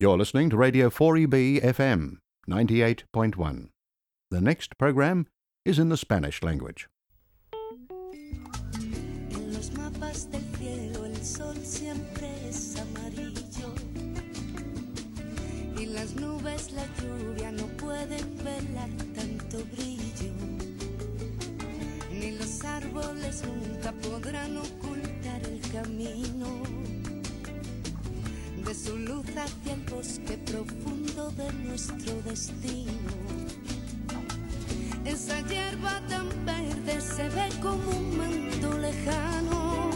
You're listening to Radio 4EB FM 98.1. The next program is in the Spanish language. En los mapas del cielo el sol siempre es amarillo y las nubes la lluvia no pueden velar tanto brillo ni los árboles nunca podrán ocultar el camino de su luz hacia el bosque profundo de nuestro destino esa hierba tan verde se ve como un manto lejano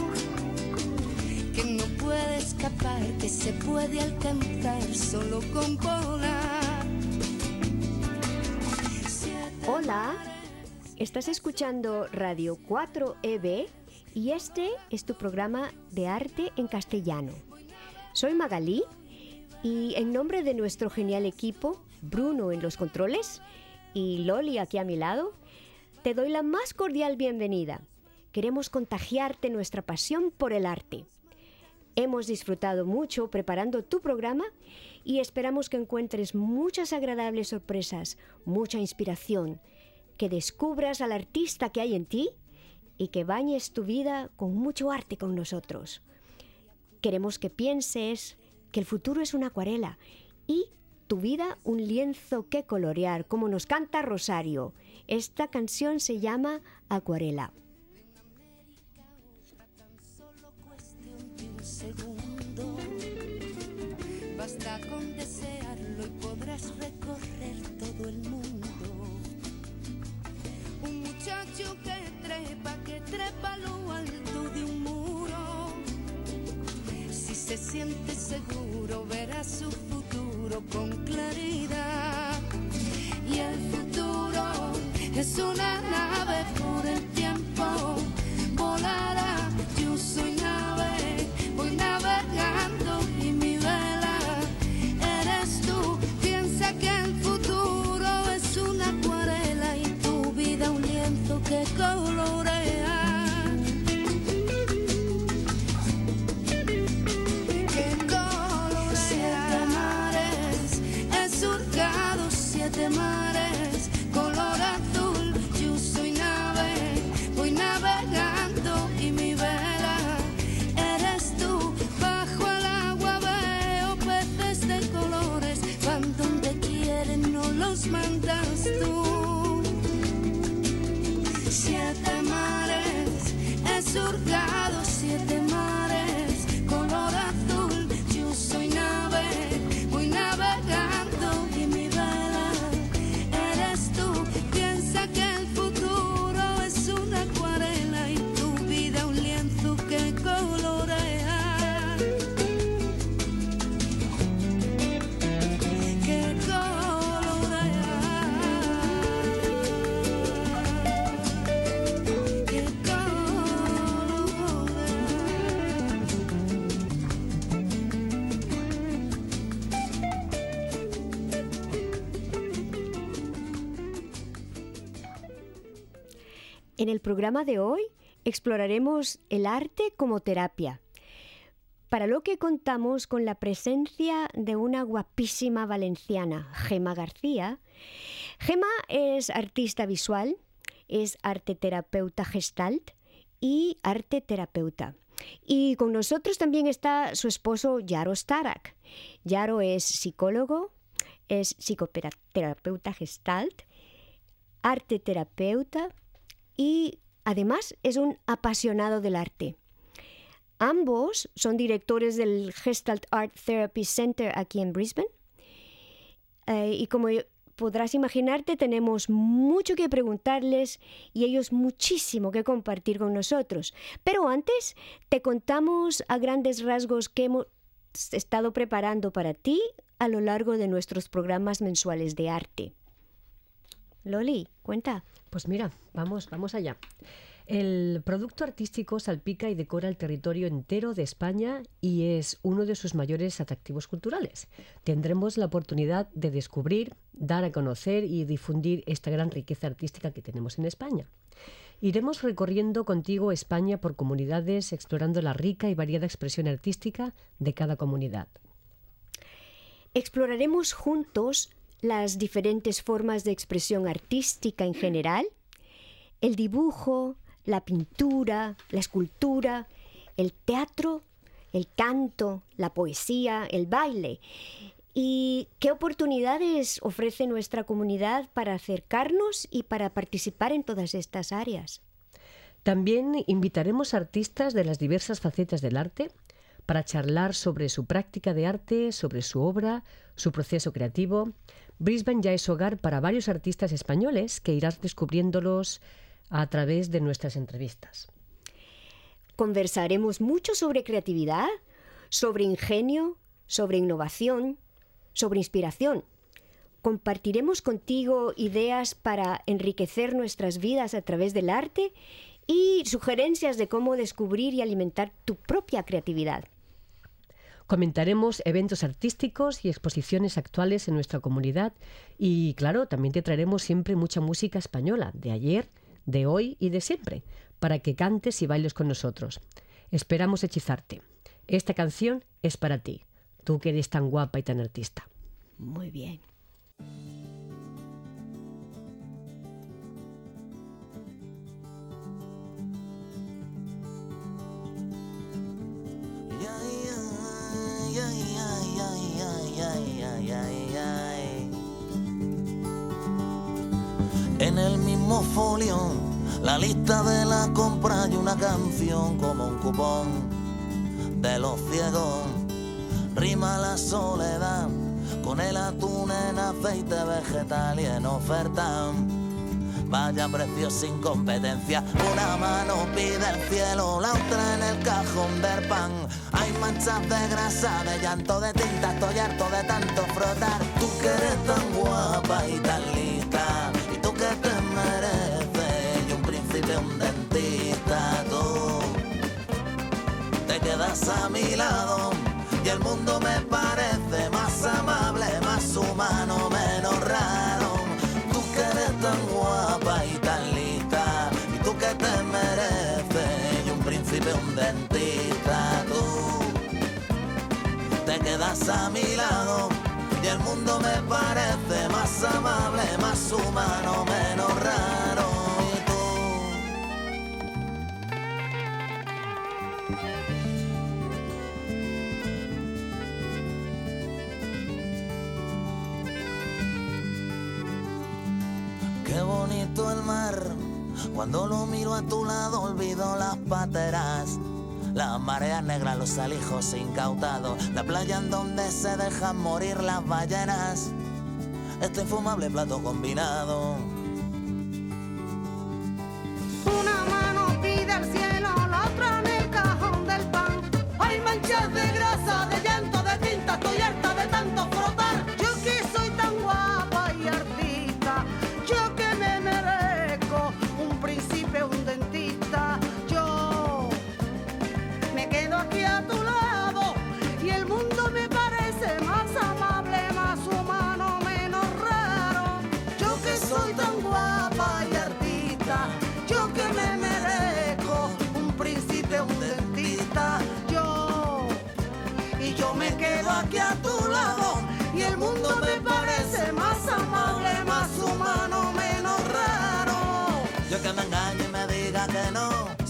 que no puede escapar, que se puede alcanzar solo con volar. Hola, estás escuchando Radio 4EB y este es tu programa de arte en castellano. Soy Magalí y en nombre de nuestro genial equipo, Bruno en los controles y Loli aquí a mi lado, te doy la más cordial bienvenida. Queremos contagiarte nuestra pasión por el arte. Hemos disfrutado mucho preparando tu programa y esperamos que encuentres muchas agradables sorpresas, mucha inspiración, que descubras al artista que hay en ti y que bañes tu vida con mucho arte con nosotros. Queremos que pienses que el futuro es una acuarela y tu vida un lienzo que colorear, como nos canta Rosario. Esta canción se llama Acuarela. Basta con desearlo y podrás recorrer todo el mundo. Un muchacho que trepa, que trepa lo alto se siente seguro, En el programa de hoy exploraremos el arte como terapia, para lo que contamos con la presencia de una guapísima valenciana, Gema García. Gema es artista visual, es arte terapeuta gestalt y arte terapeuta. Y con nosotros también está su esposo Yaro Starak. Yaro es psicólogo, es psicoterapeuta gestalt, arte terapeuta y además es un apasionado del arte. Ambos son directores del Gestalt Art Therapy Center aquí en Brisbane. Eh, y como podrás imaginarte, tenemos mucho que preguntarles y ellos muchísimo que compartir con nosotros. Pero antes te contamos a grandes rasgos que hemos estado preparando para ti a lo largo de nuestros programas mensuales de arte. Loli, cuenta. Pues mira, vamos, vamos allá. El producto artístico salpica y decora el territorio entero de España y es uno de sus mayores atractivos culturales. Tendremos la oportunidad de descubrir, dar a conocer y difundir esta gran riqueza artística que tenemos en España. Iremos recorriendo contigo España por comunidades, explorando la rica y variada expresión artística de cada comunidad. Exploraremos juntos las diferentes formas de expresión artística en general, el dibujo, la pintura, la escultura, el teatro, el canto, la poesía, el baile. ¿Y qué oportunidades ofrece nuestra comunidad para acercarnos y para participar en todas estas áreas? También invitaremos artistas de las diversas facetas del arte para charlar sobre su práctica de arte, sobre su obra, su proceso creativo. Brisbane ya es hogar para varios artistas españoles que irás descubriéndolos a través de nuestras entrevistas. Conversaremos mucho sobre creatividad, sobre ingenio, sobre innovación, sobre inspiración. Compartiremos contigo ideas para enriquecer nuestras vidas a través del arte y sugerencias de cómo descubrir y alimentar tu propia creatividad. Comentaremos eventos artísticos y exposiciones actuales en nuestra comunidad y, claro, también te traeremos siempre mucha música española, de ayer, de hoy y de siempre, para que cantes y bailes con nosotros. Esperamos hechizarte. Esta canción es para ti, tú que eres tan guapa y tan artista. Muy bien. En el mismo folio, la lista de la compra y una canción como un cupón de los ciegos. Rima la soledad con el atún en aceite vegetal y en oferta. Vaya precio sin competencia, una mano pide el cielo, la otra en el cajón del pan. Hay manchas de grasa, de llanto, de tinta, estoy harto de tanto frotar. Tú que eres tan guapa y tan lista, quedas a mi lado y el mundo me parece más amable, más humano, menos raro. Tú que eres tan guapa y tan lista, y tú que te mereces, y un príncipe, un dentista, tú te quedas a mi lado. Y el mundo me parece más amable, más humano, menos raro. Y tú el mar. Cuando lo miro a tu lado olvido las pateras. Las mareas negras, los alijos incautados. La playa en donde se dejan morir las ballenas. Este infumable plato combinado.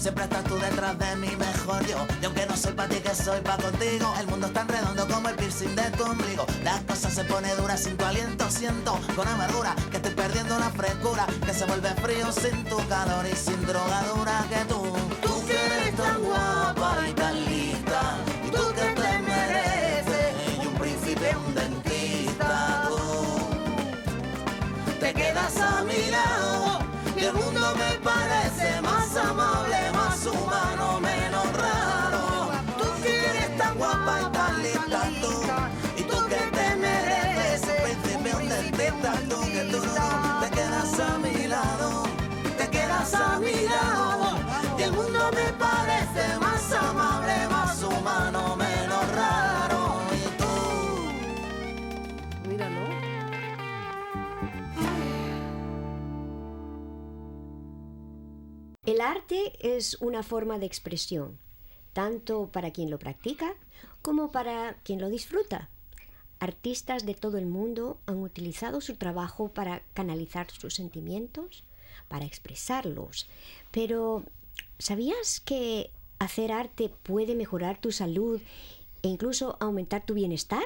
Siempre estás tú detrás de mi mejor yo. Y aunque no soy para ti, que soy para contigo. El mundo es tan redondo como el piercing de tu ombligo. Las cosas se pone duras sin tu aliento. Siento con amargura que estoy perdiendo la frescura. Que se vuelve frío sin tu calor y sin drogadura que tú. Tú que eres tan guapa y tan lista. Y tú que te mereces. Y un príncipe, un dentista. Tú te quedas a mi lado tú que tú no te quedas a mi lado, te quedas a mi lado y el mundo me parece más amable, más humano, menos raro. Y tú Mira, ¿no? El arte es una forma de expresión, tanto para quien lo practica como para quien lo disfruta. Artistas de todo el mundo han utilizado su trabajo para canalizar sus sentimientos, para expresarlos. Pero, ¿sabías que hacer arte puede mejorar tu salud e incluso aumentar tu bienestar?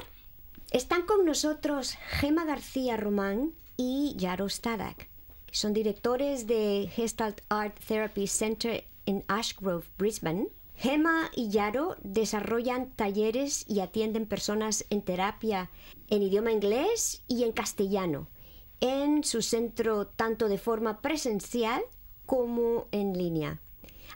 Están con nosotros Gema García Román y Yaro Stadak. Son directores de Gestalt Art Therapy Center en Ashgrove, Brisbane. Gema y Yaro desarrollan talleres y atienden personas en terapia en idioma inglés y en castellano en su centro tanto de forma presencial como en línea.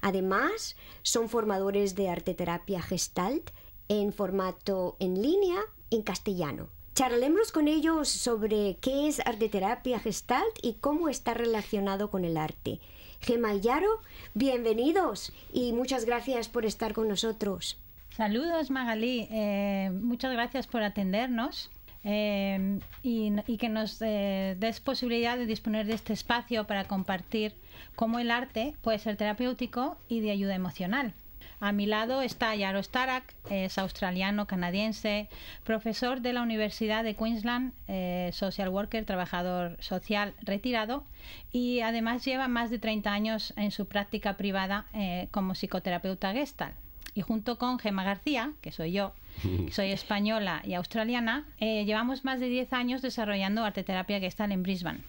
Además, son formadores de arte terapia gestalt en formato en línea en castellano. Charlemos con ellos sobre qué es arte terapia gestalt y cómo está relacionado con el arte. Gema y Yaro, bienvenidos y muchas gracias por estar con nosotros. Saludos Magalí, eh, muchas gracias por atendernos. eh, y, que nos eh, des posibilidad de disponer de este espacio para compartir cómo el arte puede ser terapéutico y de ayuda emocional. A mi lado está Yaro Starak, es australiano-canadiense, profesor de la Universidad de Queensland, eh, social worker, trabajador social retirado y además lleva más de 30 años en su práctica privada eh, como psicoterapeuta gestal. Y junto con Gemma García, que soy yo, soy española y australiana, eh, llevamos más de 10 años desarrollando arte terapia gestal en Brisbane.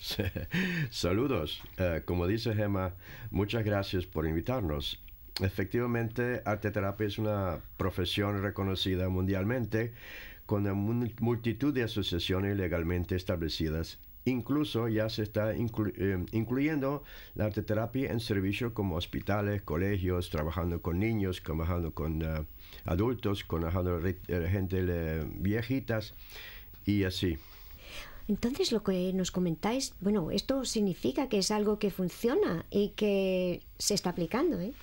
Saludos. Como dice Gemma, muchas gracias por invitarnos. Efectivamente, arte terapia es una profesión reconocida mundialmente con una multitud de asociaciones legalmente establecidas. Incluso ya se está eh, incluyendo la arte terapia en servicios como hospitales, colegios, trabajando con niños, trabajando con eh, adultos, con eh, gente eh, viejitas y así. Entonces, lo que nos comentáis, bueno, esto significa que es algo que funciona y que se está aplicando, ¿eh?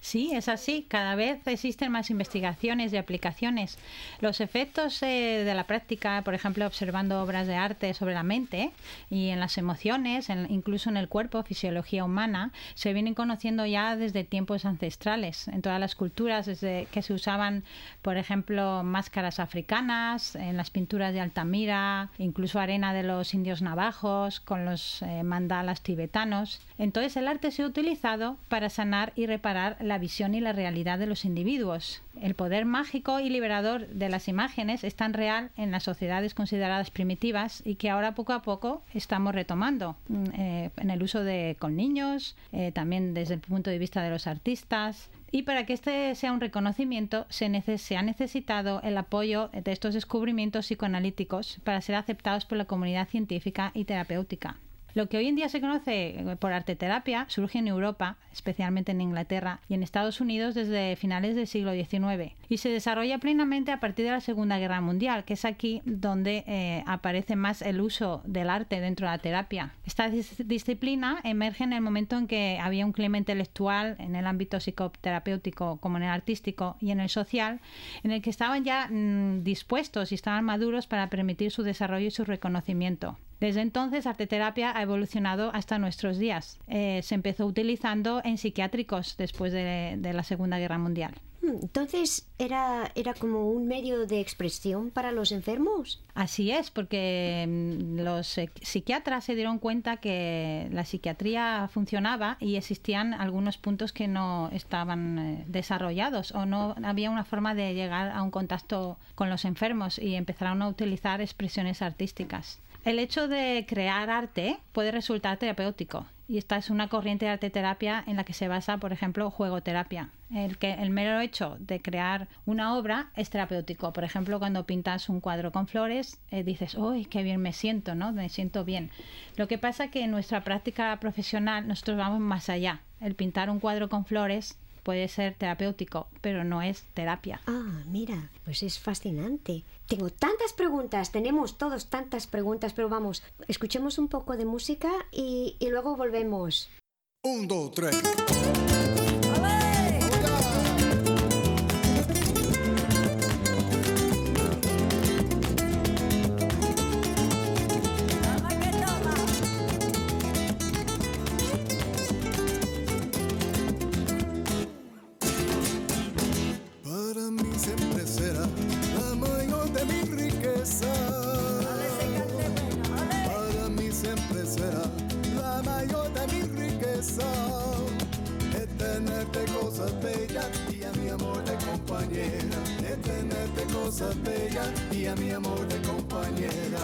Sí, es así. Cada vez existen más investigaciones y aplicaciones. Los efectos eh, de la práctica, por ejemplo, observando obras de arte sobre la mente y en las emociones, incluso en el cuerpo, fisiología humana, se vienen conociendo ya desde tiempos ancestrales. En todas las culturas, desde que se usaban, por ejemplo, máscaras africanas, en las pinturas de Altamira, incluso arena de los indios navajos, con los eh, mandalas tibetanos. Entonces, el arte se ha utilizado para sanar y reparar la visión y la realidad de los individuos. El poder mágico y liberador de las imágenes es tan real en las sociedades consideradas primitivas y que ahora poco a poco estamos retomando mm, eh, en el uso de con niños, eh, también desde el punto de vista de los artistas. Y para que este sea un reconocimiento, se, ha necesitado el apoyo de estos descubrimientos psicoanalíticos para ser aceptados por la comunidad científica y terapéutica. Lo que hoy en día se conoce eh, por arte terapia surge en Europa, especialmente en Inglaterra y en Estados Unidos desde finales del siglo XIX y se desarrolla plenamente a partir de la Segunda Guerra Mundial, que es aquí donde eh, aparece más el uso del arte dentro de la terapia. Esta dis- disciplina emerge en el momento en que había un clima intelectual en el ámbito psicoterapéutico como en el artístico y en el social, en el que estaban ya mm, dispuestos y estaban maduros para permitir su desarrollo y su reconocimiento. Desde entonces, arte terapia ha evolucionado hasta nuestros días. Eh, se empezó utilizando en psiquiátricos después de, de la Segunda Guerra Mundial. Hmm, Entonces, ¿era, ¿era como un medio de expresión para los enfermos? Así es, porque mm, los eh, psiquiatras se dieron cuenta que la psiquiatría funcionaba y existían algunos puntos que no estaban eh, desarrollados o no había una forma de llegar a un contacto con los enfermos y empezaron a utilizar expresiones artísticas. El hecho de crear arte puede resultar terapéutico y esta es una corriente de arte terapia en la que se basa, por ejemplo, juegoterapia. El que el mero hecho de crear una obra es terapéutico. Por ejemplo, cuando pintas un cuadro con flores, eh, dices, ¡uy, qué bien me siento! ¿no? Me siento bien. Lo que pasa que en nuestra práctica profesional nosotros vamos más allá. El pintar un cuadro con flores puede ser terapéutico, pero no es terapia. Ah, mira, pues es fascinante. Tengo tantas preguntas, tenemos todos tantas preguntas, pero vamos, escuchemos un poco de música y, y luego volvemos. Un, dos, tres. Bellas y a mi amor de compañera.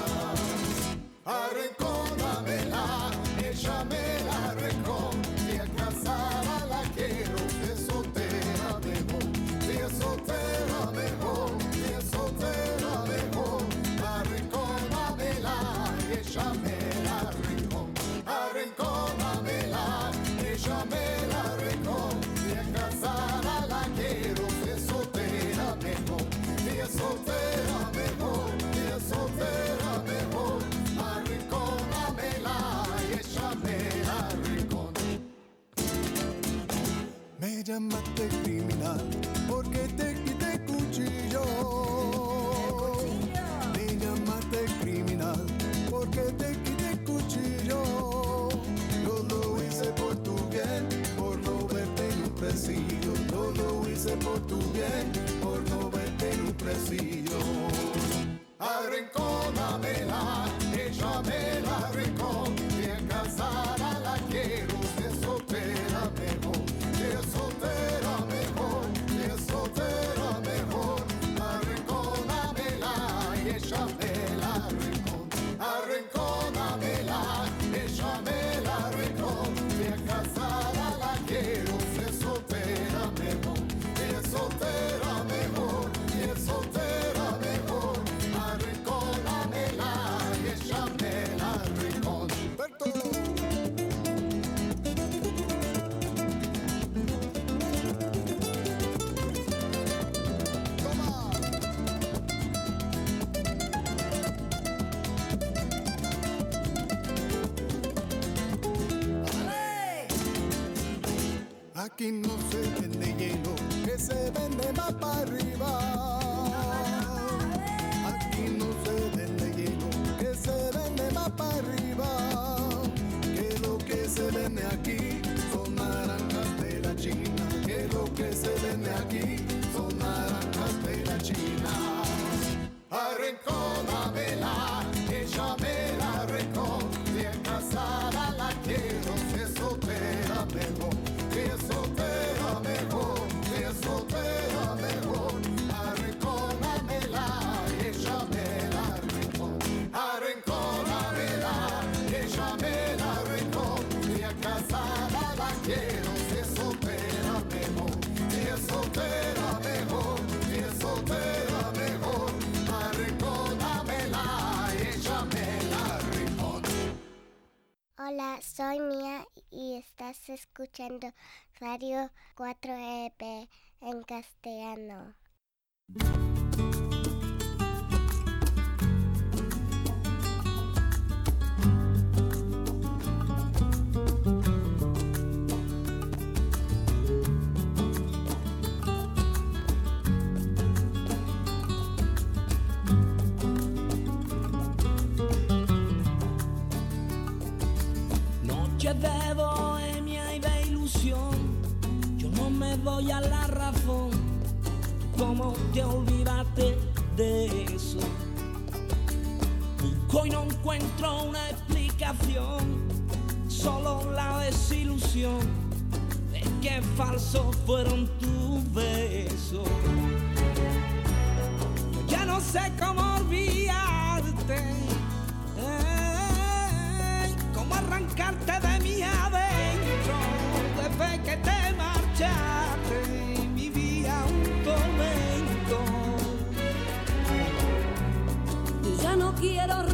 Arrinconamela, Me llamaste criminal porque te quité cuchillo. Me llamaste criminal porque te quité cuchillo. Yo lo hice por tu bien, por no verte en un presidio. Yo lo hice por tu bien, por no verte en un presidio. Arrinconamela, Aquí no se vende hielo, que se vende más para arriba. Aquí no se vende hielo, que se vende más para arriba. Que lo que se vende aquí son naranjas de la China. Que lo que se vende aquí son naranjas de la China. Arrinconamela, Hola, soy Mía y estás escuchando Radio 4EP en castellano. Noches de bohemia y de ilusión, yo no me doy a la razón. ¿Cómo te olvidaste de eso? Busco y no encuentro una explicación, solo la desilusión de que falsos fueron tus besos. Ya no sé cómo olvidarte. Quiero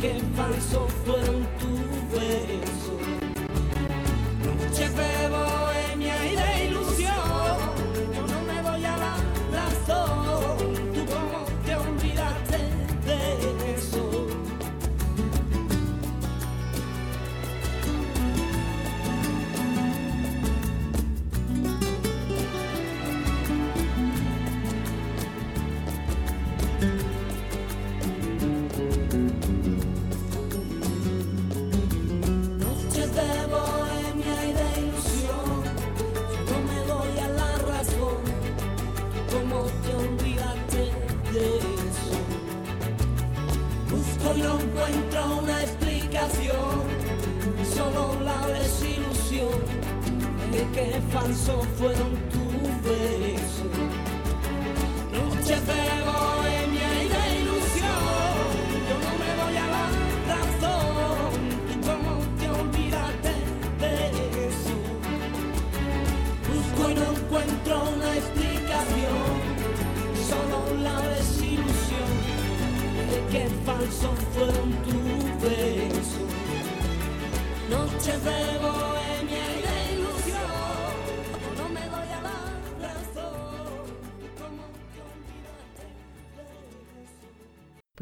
que falso fueron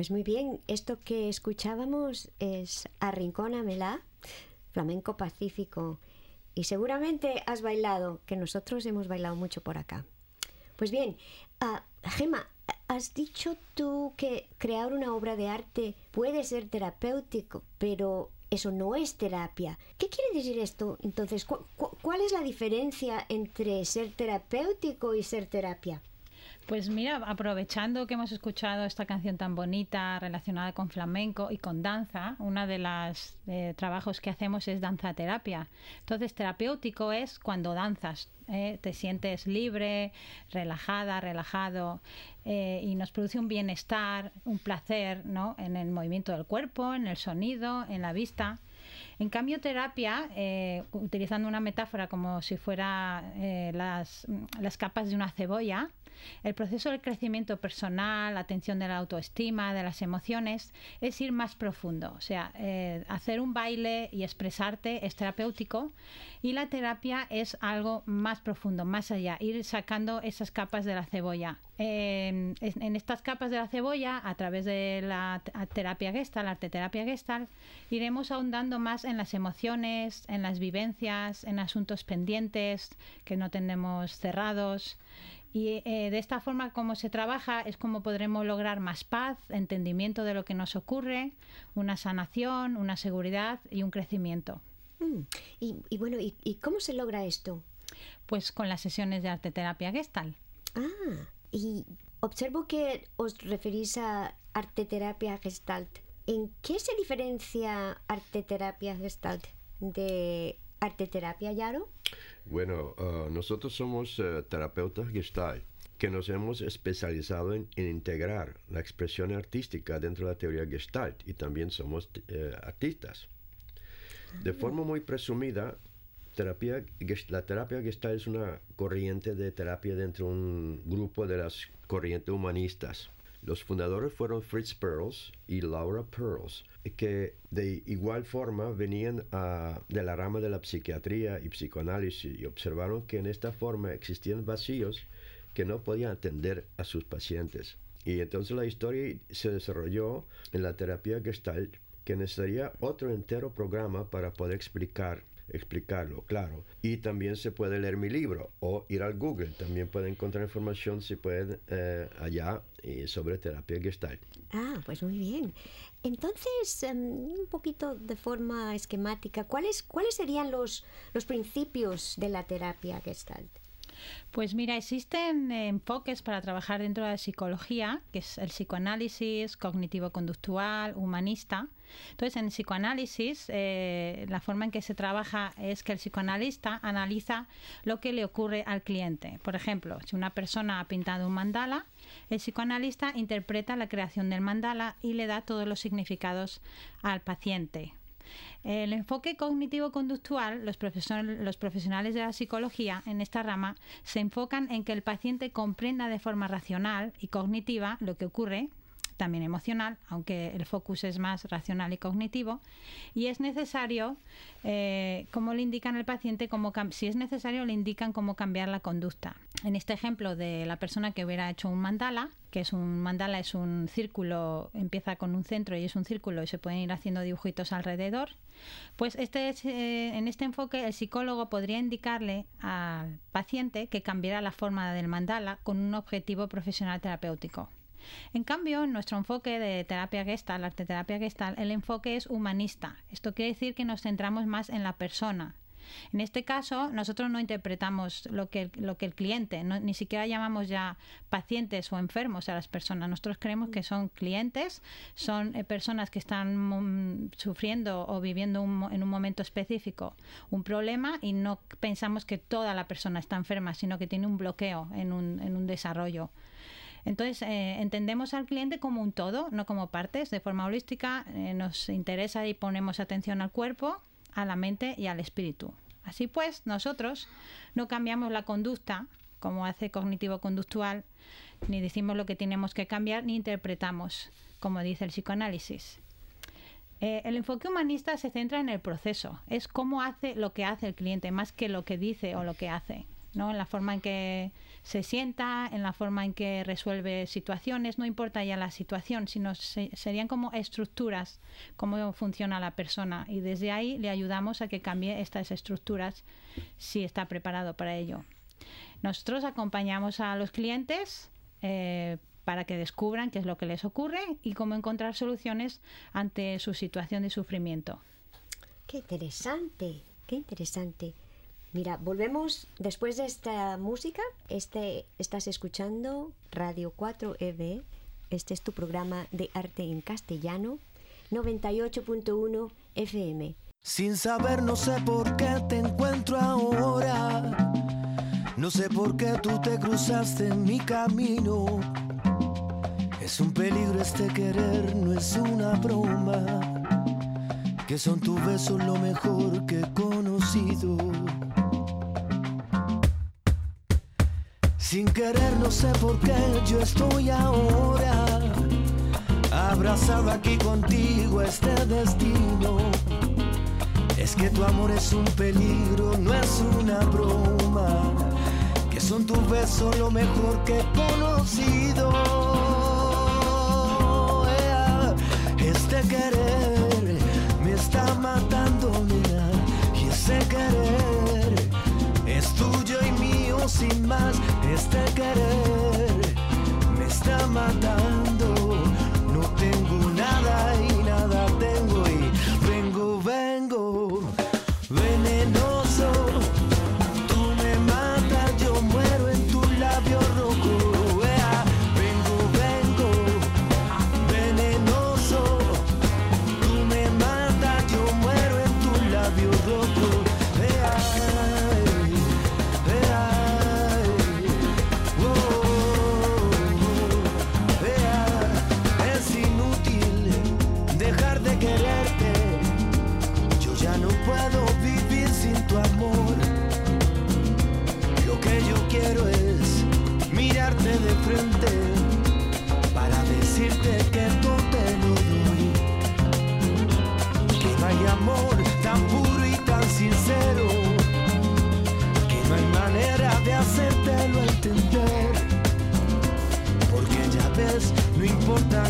Pues muy bien, esto que escuchábamos es Arrincónamela, flamenco pacífico. Y seguramente has bailado, que nosotros hemos bailado mucho por acá. Pues bien, ah, Gema, has dicho tú que crear una obra de arte puede ser terapéutico, pero eso no es terapia. ¿Qué quiere decir esto? Entonces, ¿cu- cu- ¿cuál es la diferencia entre ser terapéutico y ser terapia? Pues mira, aprovechando que hemos escuchado esta canción tan bonita relacionada con flamenco y con danza, uno de los eh, trabajos que hacemos es danza terapia. Entonces, terapéutico es cuando danzas, eh, te sientes libre, relajada, relajado eh, y nos produce un bienestar, un placer ¿no? en el movimiento del cuerpo, en el sonido, en la vista. En cambio, terapia, eh, utilizando una metáfora como si fuera eh, las, las capas de una cebolla, el proceso del crecimiento personal, la atención de la autoestima, de las emociones, es ir más profundo. O sea, eh, hacer un baile y expresarte es terapéutico y la terapia es algo más profundo, más allá, ir sacando esas capas de la cebolla. Es- en estas capas de la cebolla, a través de la te- terapia Gestalt, la arteterapia Gestalt, iremos ahondando más en las emociones, en las vivencias, en asuntos pendientes que no tenemos cerrados. Y eh, de esta forma, como se trabaja, es como podremos lograr más paz, entendimiento de lo que nos ocurre, una sanación, una seguridad y un crecimiento. Mm, Y, y bueno, ¿y, y cómo se logra esto? Pues con las sesiones de arteterapia Gestalt. Ah, y observo que os referís a arteterapia gestalt. ¿En qué se diferencia arteterapia gestalt de arteterapia Yaro? Bueno, ah, nosotros somos eh, terapeutas Gestalt, que nos hemos especializado en, en integrar la expresión artística dentro de la teoría Gestalt y también somos eh, artistas. De forma muy presumida, terapia, la terapia Gestalt es una corriente de terapia dentro de un grupo de las corrientes humanistas. Los fundadores fueron Fritz Perls y Laura Perls, que de igual forma venían ah, de la rama de la psiquiatría y psicoanálisis y observaron que en esta forma existían vacíos que no podían atender a sus pacientes. Y entonces la historia se desarrolló en la terapia Gestalt, que necesitaría otro entero programa para poder explicar explicarlo, claro. Y también se puede leer mi libro o ir al Google. También pueden encontrar información si pueden eh, allá eh, sobre terapia Gestalt. Ah, pues muy bien. Entonces, em, un poquito de forma esquemática, ¿cuáles, cuáles serían los, los principios de la terapia gestalt? Pues mira, existen enfoques para trabajar dentro de la psicología, que es el psicoanálisis cognitivo-conductual, humanista. Entonces, en psicoanálisis, eh, la forma en que se trabaja es que el psicoanalista analiza lo que le ocurre al cliente. Por ejemplo, si una persona ha pintado un mandala, el psicoanalista interpreta la creación del mandala y le da todos los significados al paciente. El enfoque cognitivo-conductual, los, los profesionales de la psicología en esta rama se enfocan en que el paciente comprenda de forma racional y cognitiva lo que ocurre, también emocional, aunque el focus es más racional y cognitivo. Y es necesario, eh, como le indican al paciente, cam- si es necesario, le indican cómo cambiar la conducta. En este ejemplo de la persona que hubiera hecho un mandala, que es un mandala, es un círculo, empieza con un centro y es un círculo y se pueden ir haciendo dibujitos alrededor. Pues este es, eh, en este enfoque el psicólogo podría indicarle al paciente que cambiara la forma del mandala con un objetivo profesional terapéutico. En cambio, nuestro enfoque de terapia gestal, arte terapia gestal, el enfoque es humanista. Esto quiere decir que nos centramos más en la persona. En este caso, nosotros no interpretamos lo que, lo que el cliente, no- ni siquiera llamamos ya pacientes o enfermos a las personas. Nosotros creemos que son clientes, son eh, personas que están mm, sufriendo o viviendo un en un momento específico un problema y no pensamos que toda la persona está enferma, sino que tiene un bloqueo en un, en un desarrollo. Entonces, eh, entendemos al cliente como un todo, no como partes. De forma holística, eh, nos interesa y ponemos atención al cuerpo, a la mente y al espíritu. Así pues, nosotros no cambiamos la conducta, como hace cognitivo-conductual, ni decimos lo que tenemos que cambiar, ni interpretamos, como dice el psicoanálisis. Eh, el enfoque humanista se centra en el proceso, es cómo hace lo que hace el cliente, más que lo que dice o lo que hace, ¿no? En la forma en que se sienta, en la forma en que resuelve situaciones, no importa ya la situación, sino se- serían como estructuras, cómo funciona la persona y desde ahí le ayudamos a que cambie estas estructuras si está preparado para ello. Nosotros acompañamos a los clientes eh, para que descubran qué es lo que les ocurre y cómo encontrar soluciones ante su situación de sufrimiento. Qué interesante, qué interesante. Mira, volvemos después de esta música. Este, estás escuchando Radio 4EB. Este es tu programa de arte en castellano, 98.1 FM. Sin saber, no sé por qué te encuentro ahora. No sé por qué tú te cruzaste en mi camino. Es un peligro este querer, no es una broma. Que son tus besos lo mejor que he conocido. Sin querer, no sé por qué yo estoy ahora. Abrazado aquí contigo este destino. Es que tu amor es un peligro, no es una broma. Que son tus besos lo mejor que he conocido. Este querer me está matando, nena. Y ese querer sin más. Este querer me está matando.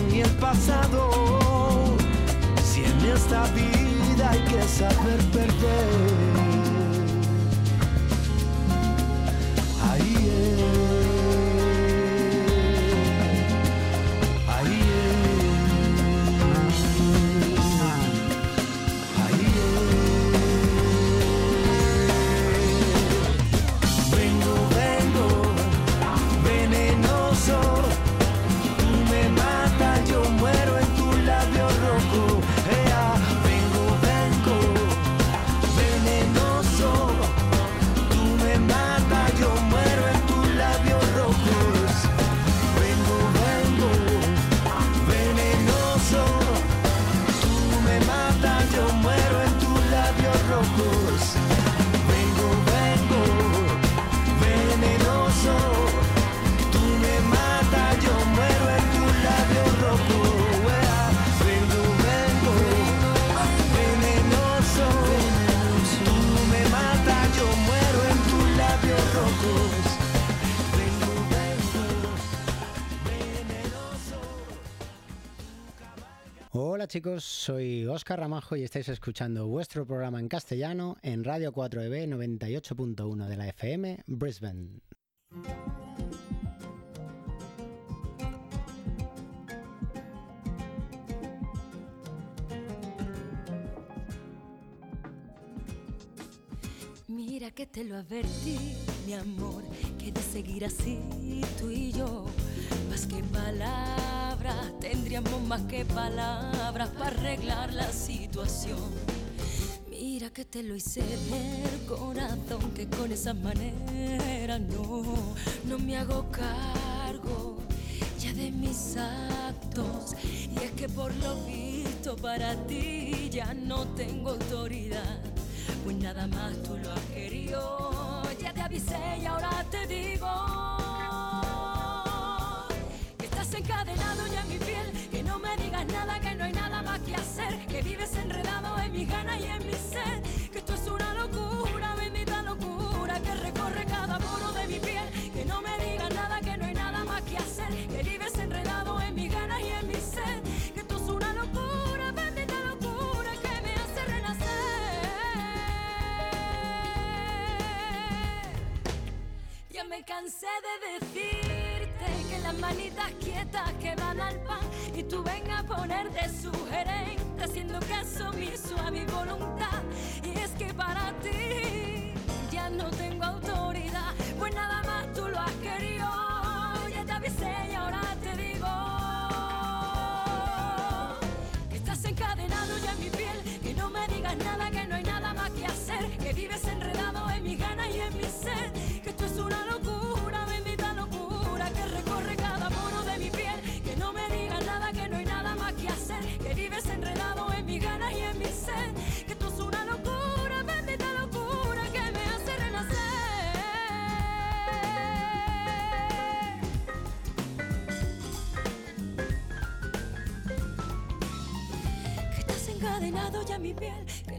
Ni el pasado. Si en esta vida hay que saber perder. Chicos, soy Óscar Ramajo y estáis escuchando vuestro programa en castellano en Radio 4EB 98.1 de la FM, Brisbane. Mira que te lo advertí, mi amor, que de seguir así tú y yo, más que palabras, tendríamos más que palabras para arreglar la situación. Mira que te lo hice ver, corazón, que con esa manera no, no me hago cargo ya de mis actos. Y es que por lo visto para ti ya no tengo autoridad. Pues nada más tú lo has querido. Ya te avisé y ahora te digo que vives enredado en mis ganas y en mi ser. Que esto es una locura, bendita locura. Que recorre cada poro de mi piel. Que no me digas nada, que no hay nada más que hacer. Que vives enredado en mis ganas y en mi ser. Que esto es una locura, bendita locura. Que me hace renacer. Ya me cansé de que las manitas quietas que van al pan y tú vengas a poner de sugerente haciendo caso omiso a mi voluntad. Y es que para ti ya no tengo autoridad,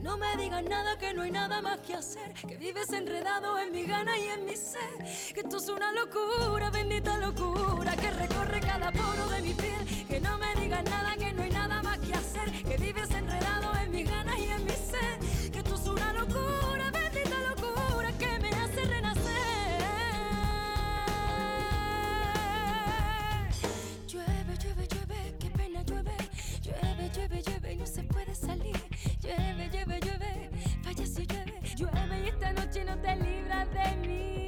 no me digas nada, que no hay nada más que hacer, que vives enredado en mi gana y en mi ser, que esto es una locura, bendita locura, que recorre cada poro de mi piel, que no me digas nada, llueve. Y esta noche no te libras de mí.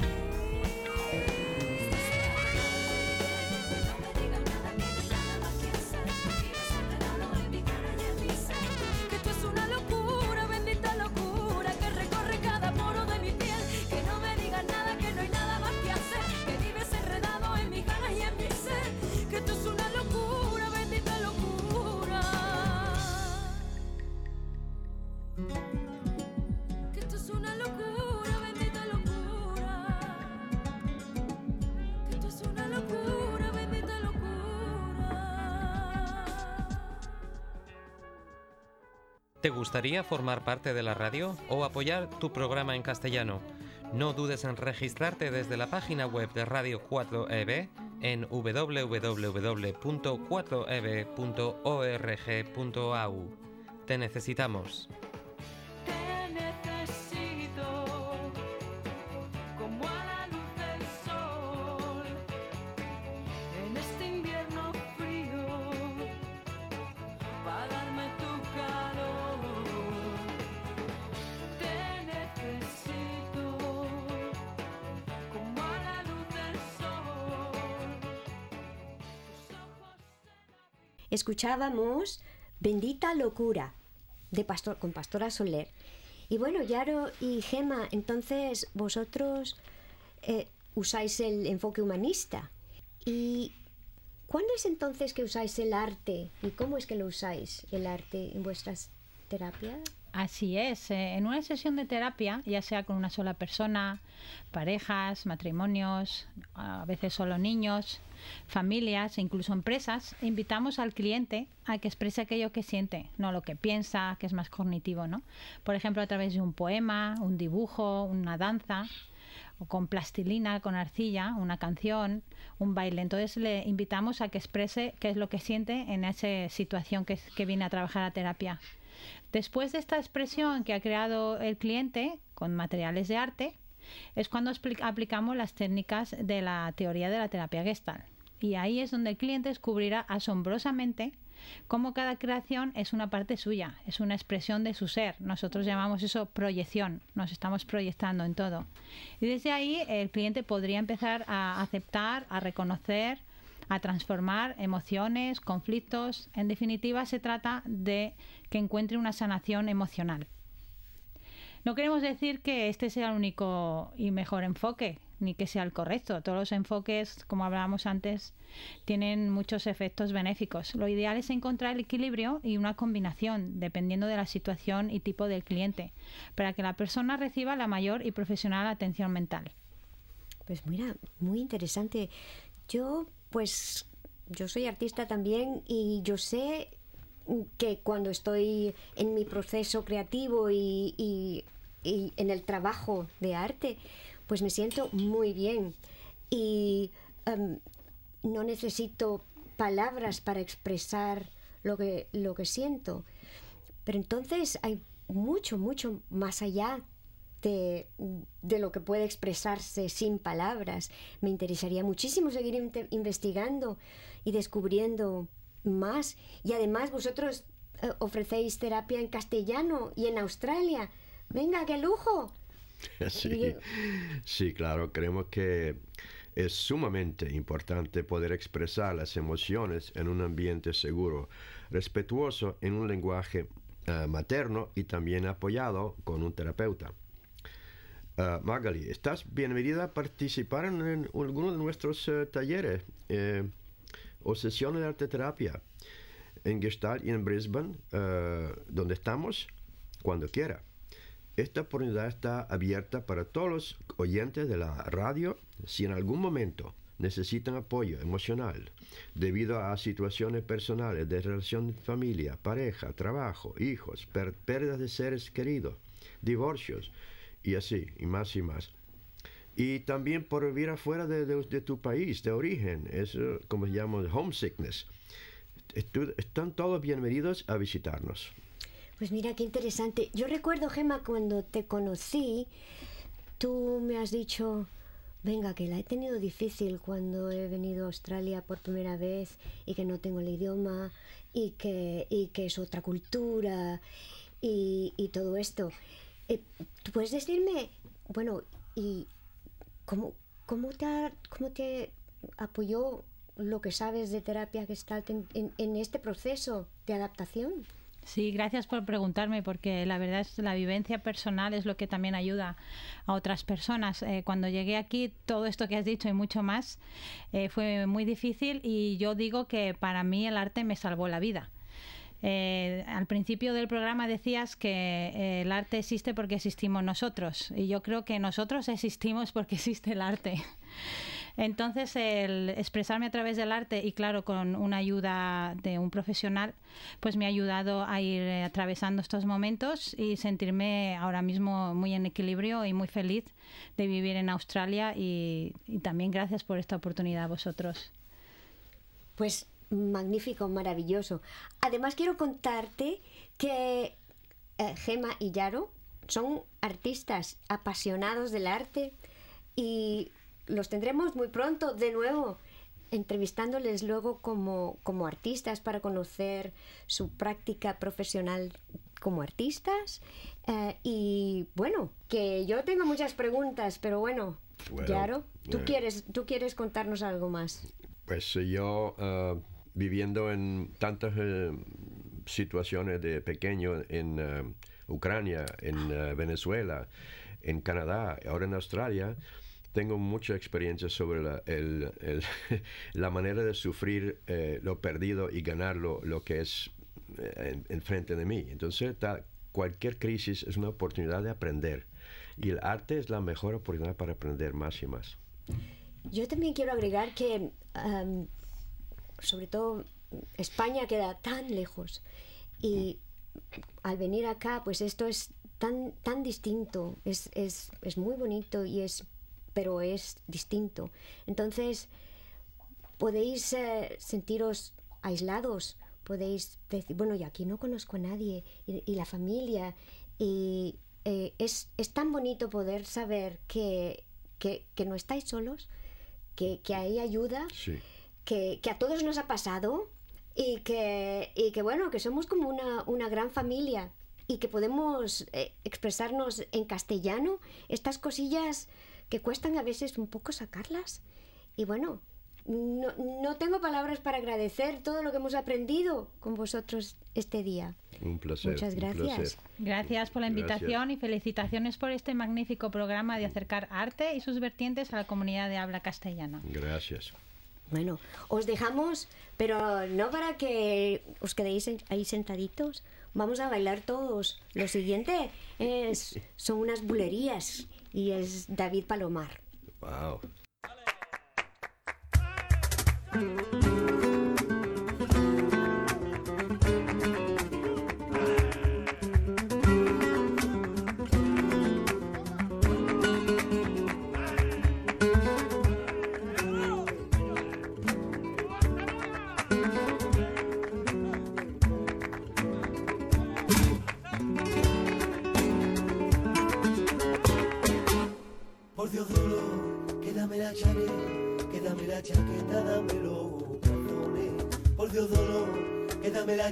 No me ¿Te gustaría formar parte de la radio o apoyar tu programa en castellano? No dudes en registrarte desde la página web de Radio 4EB en www.4eb.org.au. Te necesitamos. Escuchábamos Bendita Locura de Pastor, con Pastora Soler. Y bueno, Yaro y Gema, entonces vosotros eh, usáis el enfoque humanista. ¿Y cuándo es entonces que usáis el arte? ¿Y cómo es que lo usáis, el arte, en vuestras terapias? Así es, eh, en una sesión de terapia, ya sea con una sola persona, parejas, matrimonios, a veces solo niños, familias e incluso empresas, invitamos al cliente a que exprese aquello que siente, no lo que piensa, que es más cognitivo, ¿no? Por ejemplo, a través de un poema, un dibujo, una danza o con plastilina, con arcilla, una canción, un baile. Entonces le invitamos a que exprese qué es lo que siente en esa situación que, que viene a trabajar a terapia. Después de esta expresión que ha creado el cliente con materiales de arte, es cuando aplicamos las técnicas de la teoría de la terapia Gestalt. Y ahí es donde el cliente descubrirá asombrosamente cómo cada creación es una parte suya, es una expresión de su ser. Nosotros llamamos eso proyección, nos estamos proyectando en todo. Y desde ahí el cliente podría empezar a aceptar, a reconocer, a transformar emociones, conflictos. En definitiva, se trata de que encuentre una sanación emocional. No queremos decir que este sea el único y mejor enfoque, ni que sea el correcto. Todos los enfoques, como hablábamos antes, tienen muchos efectos benéficos. Lo ideal es encontrar el equilibrio y una combinación, dependiendo de la situación y tipo del cliente, para que la persona reciba la mayor y profesional atención mental. Pues mira, muy interesante. Yo, pues, yo soy artista también y yo sé que cuando estoy en mi proceso creativo y, en el trabajo de arte, pues me siento muy bien. Y em, no necesito palabras para expresar lo que, lo que siento. Pero entonces hay mucho, mucho más allá de, de lo que puede expresarse sin palabras. Me interesaría muchísimo seguir investigando y descubriendo más. Y además vosotros eh, ofrecéis terapia en castellano y en Australia. Venga, qué lujo. Sí, sí, claro, creemos que es sumamente importante poder expresar las emociones en un ambiente seguro, respetuoso en un lenguaje ah, materno y también apoyado con un terapeuta. Ah, Magali, ¿estás bienvenida a participar en, en alguno de nuestros eh, talleres eh, o sesiones de arte terapia en Gestalt y en Brisbane, eh, donde estamos, cuando quiera? Esta oportunidad está abierta para todos los oyentes de la radio si en algún momento necesitan apoyo emocional debido a situaciones personales de relación de familia, pareja, trabajo, hijos, pérdidas de seres queridos, divorcios y así, y más y más. Y también por vivir afuera de, de- de tu país de origen, eso como se llama homesickness. Están todos bienvenidos a visitarnos. Pues mira, qué interesante. Yo recuerdo, Gemma, cuando te conocí, tú me has dicho, venga, que la he tenido difícil cuando he venido a Australia por primera vez y que no tengo el idioma y que, y que es otra cultura y, y todo esto. Eh, ¿Tú puedes decirme, bueno, y cómo, cómo, te, ha- cómo te apoyó lo que sabes de terapia gestalt en, en- este proceso de adaptación? Sí, gracias por preguntarme, porque la verdad es la vivencia personal es lo que también ayuda a otras personas. Eh, cuando llegué aquí, todo esto que has dicho y mucho más eh, fue muy difícil y yo digo que para mí el arte me salvó la vida. Eh, al principio del programa decías que eh, el arte existe porque existimos nosotros y yo creo que nosotros existimos porque existe el arte. Entonces, el expresarme a través del arte y claro, con una ayuda de un profesional, pues me ha ayudado a ir eh, atravesando estos momentos y sentirme ahora mismo muy en equilibrio y muy feliz de vivir en Australia y, y también gracias por esta oportunidad a vosotros. Pues magnífico, maravilloso. Además quiero contarte que eh, Gema y Yaro son artistas apasionados del arte y los tendremos muy pronto de nuevo entrevistándoles luego como, como artistas para conocer su práctica profesional como artistas. Eh, y bueno, que yo tengo muchas preguntas, pero bueno, Bueno, Yaro, ¿tú, eh. quieres, ¿tú quieres contarnos algo más? Pues eh, yo, ah, viviendo en tantas eh, situaciones de pequeño en eh, Ucrania, en eh, Venezuela, en Canadá, ahora en Australia, tengo mucha experiencia sobre la, el- el- la manera de sufrir eh, lo perdido y ganar lo, lo que es eh, en- enfrente de mí. Entonces, ta- cualquier crisis es una oportunidad de aprender. Y el arte es la mejor oportunidad para aprender más y más. Yo también quiero agregar que, am, sobre todo, España queda tan lejos y al venir acá, pues esto es tan, tan distinto, es, es, es muy bonito y es pero es distinto. Entonces, podéis eh, sentiros aislados, podéis decir, bueno, y aquí no conozco a nadie, y, la familia, y eh, es, es tan bonito poder saber que, que, que no estáis solos, que, que hay ayuda, Sí. Que, que a todos nos ha pasado y que, y que bueno, que somos como una, una gran familia y que podemos eh, expresarnos en castellano, estas cosillas que cuestan a veces un poco sacarlas. Y bueno, no, no tengo palabras para agradecer todo lo que hemos aprendido con vosotros este día. Un placer. Muchas un gracias. placer. Gracias por la Gracias. invitación y felicitaciones por este magnífico programa de acercar arte y sus vertientes a la comunidad de habla castellana. Gracias. Bueno, os dejamos, pero no para que os quedéis en- ahí sentaditos. Vamos a bailar todos. Lo siguiente es, son unas bulerías y es David Palomar. Wow.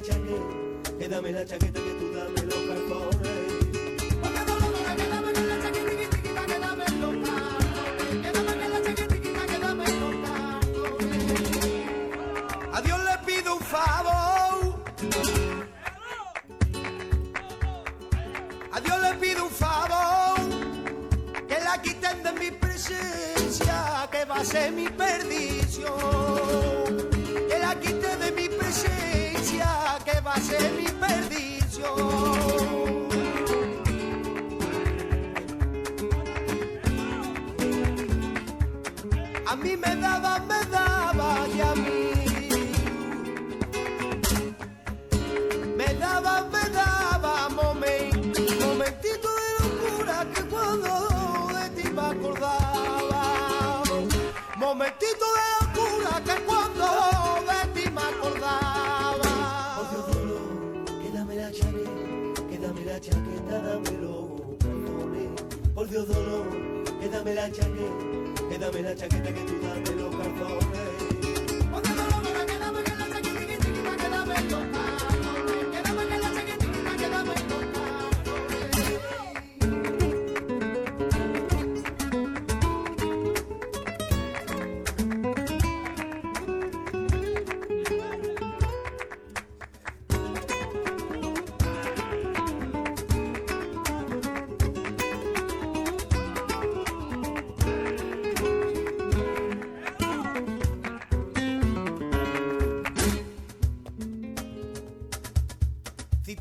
Chaqueta, quédame la chaqueta que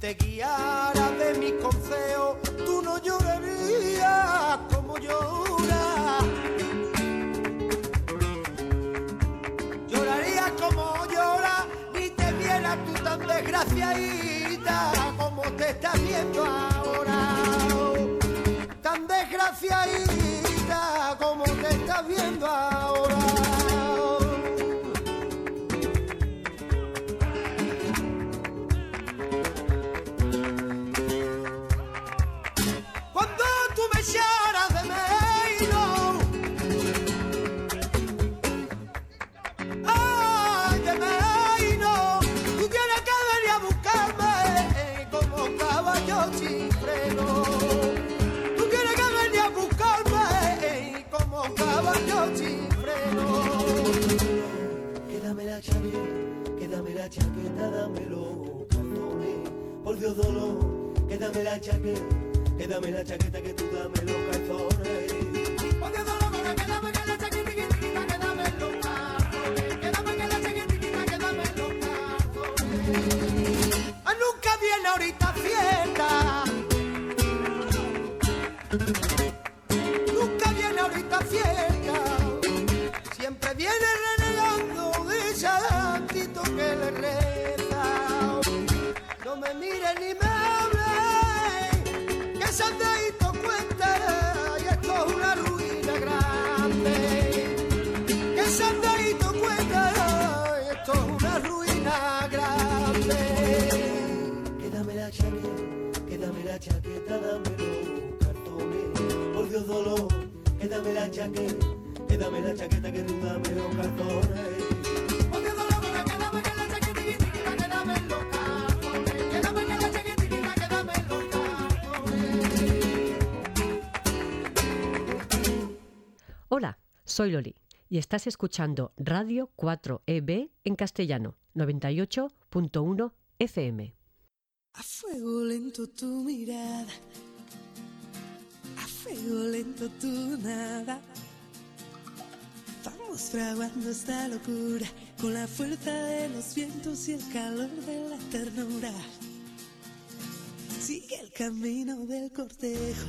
te guiara de mi consejo, tú no llorarías como lloras. Llorarías como lloras, ni te vieras tú tan desgraciadita como te estás viendo No me mires ni me hables, que se te cuenta y esto es una ruina grande. Que se te cuenta esto es una ruina grande. Quédame la chaqueta, quédame la chaqueta, dame los cartones. Por Dios dolor, quédame la chaqueta, quédame la chaqueta que tú dame los cartones. Soy Loli y estás escuchando Radio 4EB en castellano, 98.1 FM. A fuego lento tu mirada, a fuego lento tu nada. Vamos fraguando esta locura con la fuerza de los vientos y el calor de la ternura. Sigue el camino del cortejo.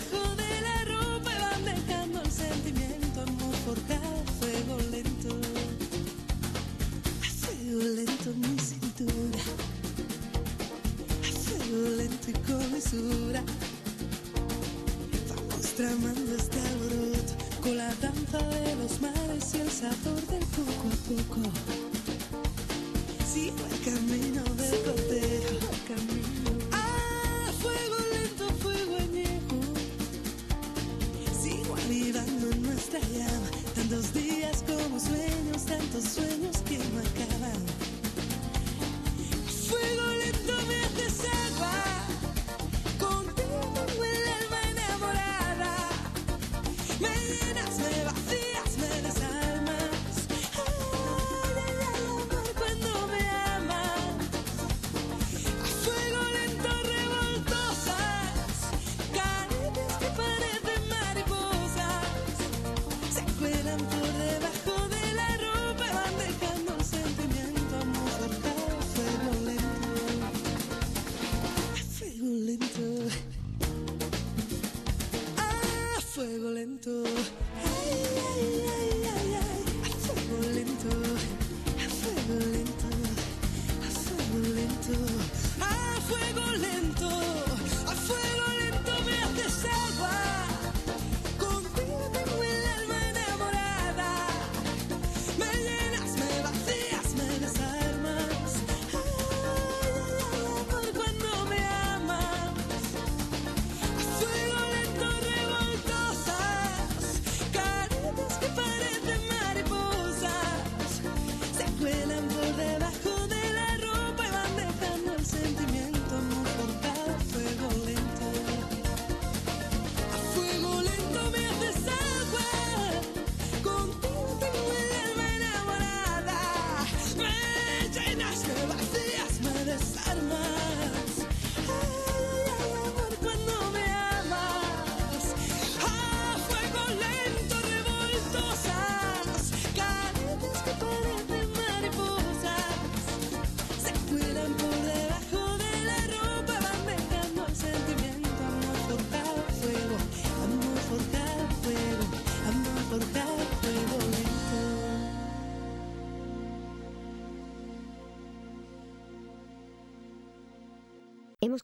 debajo de la ropa y van dejando el sentimiento amor por cada fuego lento. A fuego lento en mi cintura. A fuego lento y con mesura. Vamos tramando este alboroto con la danza de los mares y el sabor del poco a poco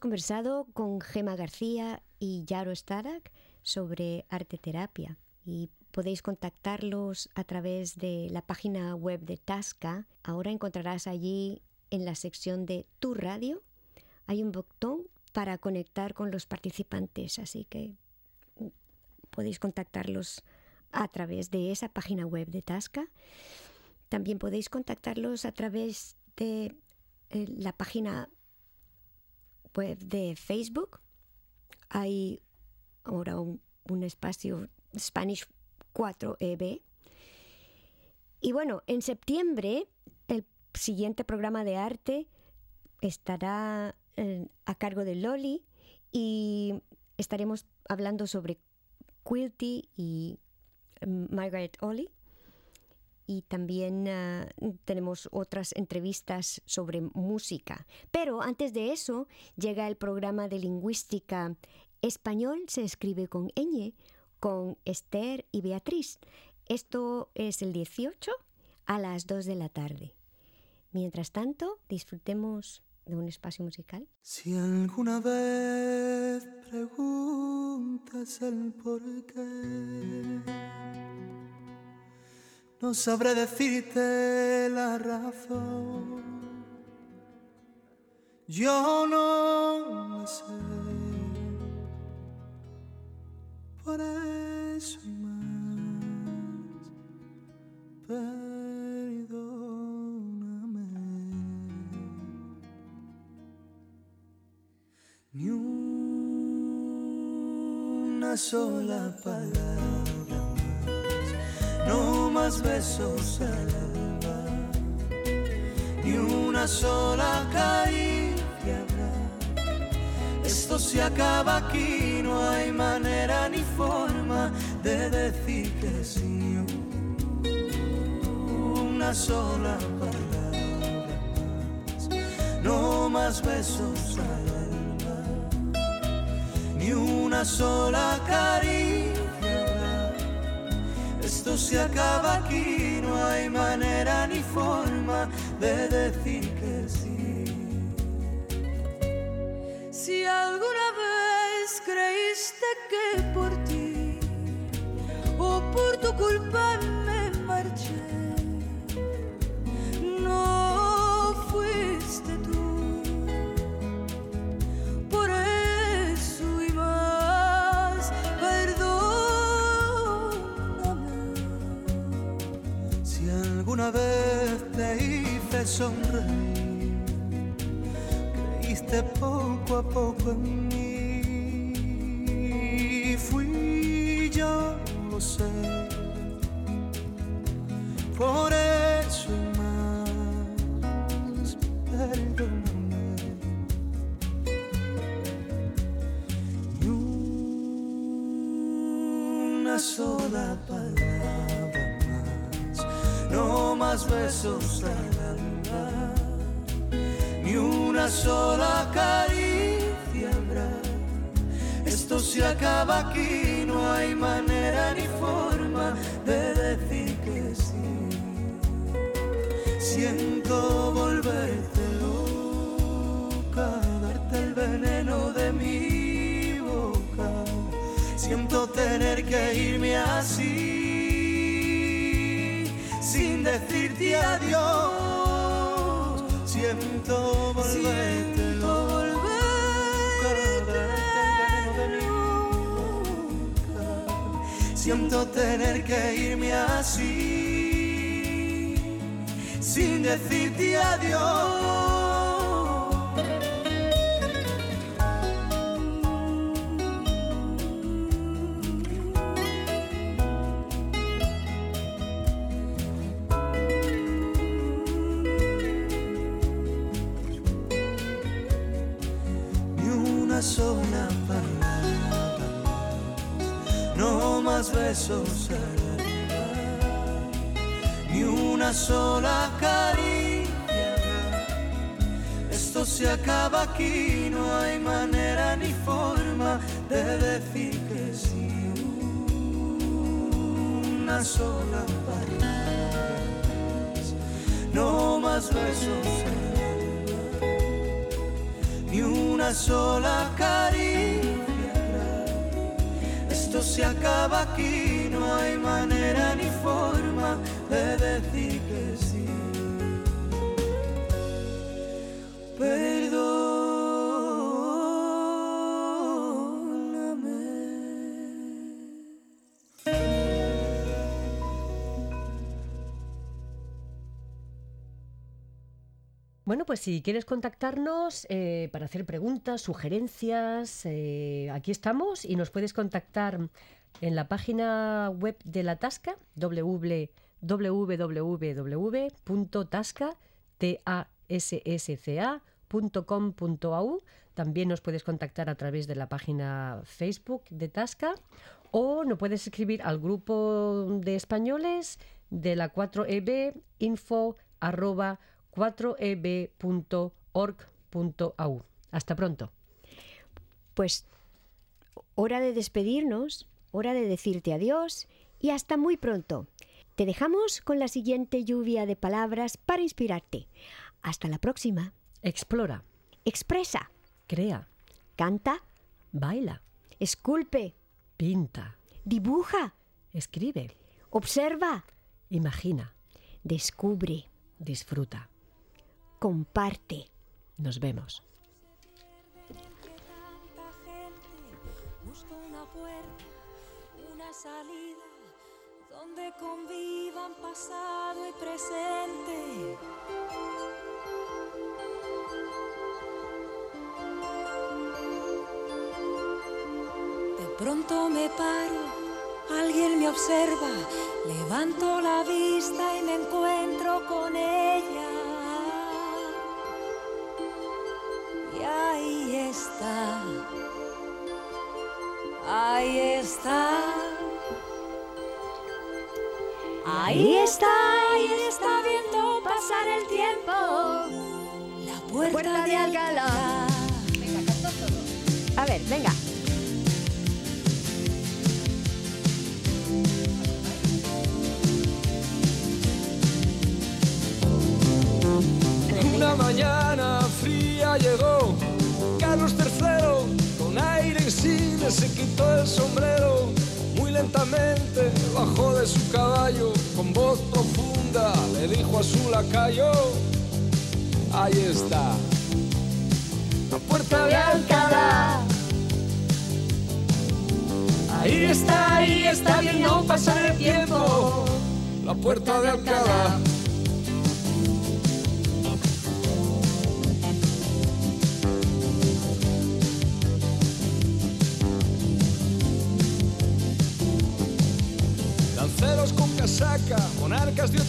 conversado con Gema García y Yaro Starak sobre arte terapia y podéis contactarlos a través de la página web de Tasca. Ahora encontrarás allí en la sección de Tu Radio hay un botón para conectar con los participantes, así que podéis contactarlos a través de esa página web de Tasca. También podéis contactarlos a través de eh, la página web de Facebook. Hay ahora un, espacio Spanish 4EB. Y bueno, en septiembre el siguiente programa de arte estará eh, a cargo de Loli y estaremos hablando sobre Quilty y mm, Margaret Ollie. Y también ah, tenemos otras entrevistas sobre música. Pero antes de eso llega el programa de lingüística español, se escribe con ñ, con Esther y Beatriz. Esto es el 18 a las 2 de la tarde. Mientras tanto, disfrutemos de un espacio musical. Si alguna vez preguntas el por qué, no sabré decirte la razón. Yo no la sé. Por eso más, perdóname. Ni una sola palabra no más besos al alba, ni una sola caricia habrá. Esto se acaba aquí, no hay manera ni forma de decir que sí. Una sola palabra más, no más besos al alba, ni una sola caricia. Esto se acaba aquí, no hay manera ni forma de decir que sí. Si alguna vez creíste que por ti o por tu culpa hice sonreír, creíste poco a poco en mí. Fui yo, lo sé. Por eso más, perdóname. Ni una sola palabra más, no más besos al una sola caricia habrá. Esto se acaba aquí, no hay manera ni forma de decir que sí. Siento volverte loca, darte el veneno de mi boca. Siento tener que irme así, sin decirte adiós. Siento volverte. Siento tener que irme así, sin decirte adiós. Acaba aquí, no hay manera ni forma de decir que sí. Una sola más, no más besos ni una sola caricia. Esto se acaba aquí, no hay manera ni forma de decir que sí. Perdóname. Bueno, pues si quieres contactarnos eh, para hacer preguntas, sugerencias, eh, aquí estamos y nos puedes contactar en la página web de la Tasca, www.tasca, tasca.com.au. También nos puedes contactar a través de la página Facebook de Tasca o nos puedes escribir al grupo de españoles de la 4EB info arroba 4eb.org.au. Hasta pronto. Pues hora de despedirnos, hora de decirte adiós y hasta muy pronto. Te dejamos con la siguiente lluvia de palabras para inspirarte. Hasta la próxima. Explora. Expresa. Crea. Canta. Baila. Esculpe. Pinta. Dibuja. Escribe. Observa. Imagina. Descubre. Disfruta. Comparte. Nos vemos. Busco una puerta, una salida, donde convivan pasado y presente. De pronto me paro, alguien me observa, levanto la vista y me encuentro con ella. Está. Ahí está. Ahí está, ahí está viendo pasar el tiempo. La puerta, de Alcalá. A ver, venga. Una mañana fría llegó Carlos III con aire insigne se quitó el sombrero. Muy lentamente bajó de su caballo con voz profunda le dijo a su lacayo ahí está la puerta de Alcalá. Ahí está ahí está viendo pasar el tiempo. La puerta de Alcalá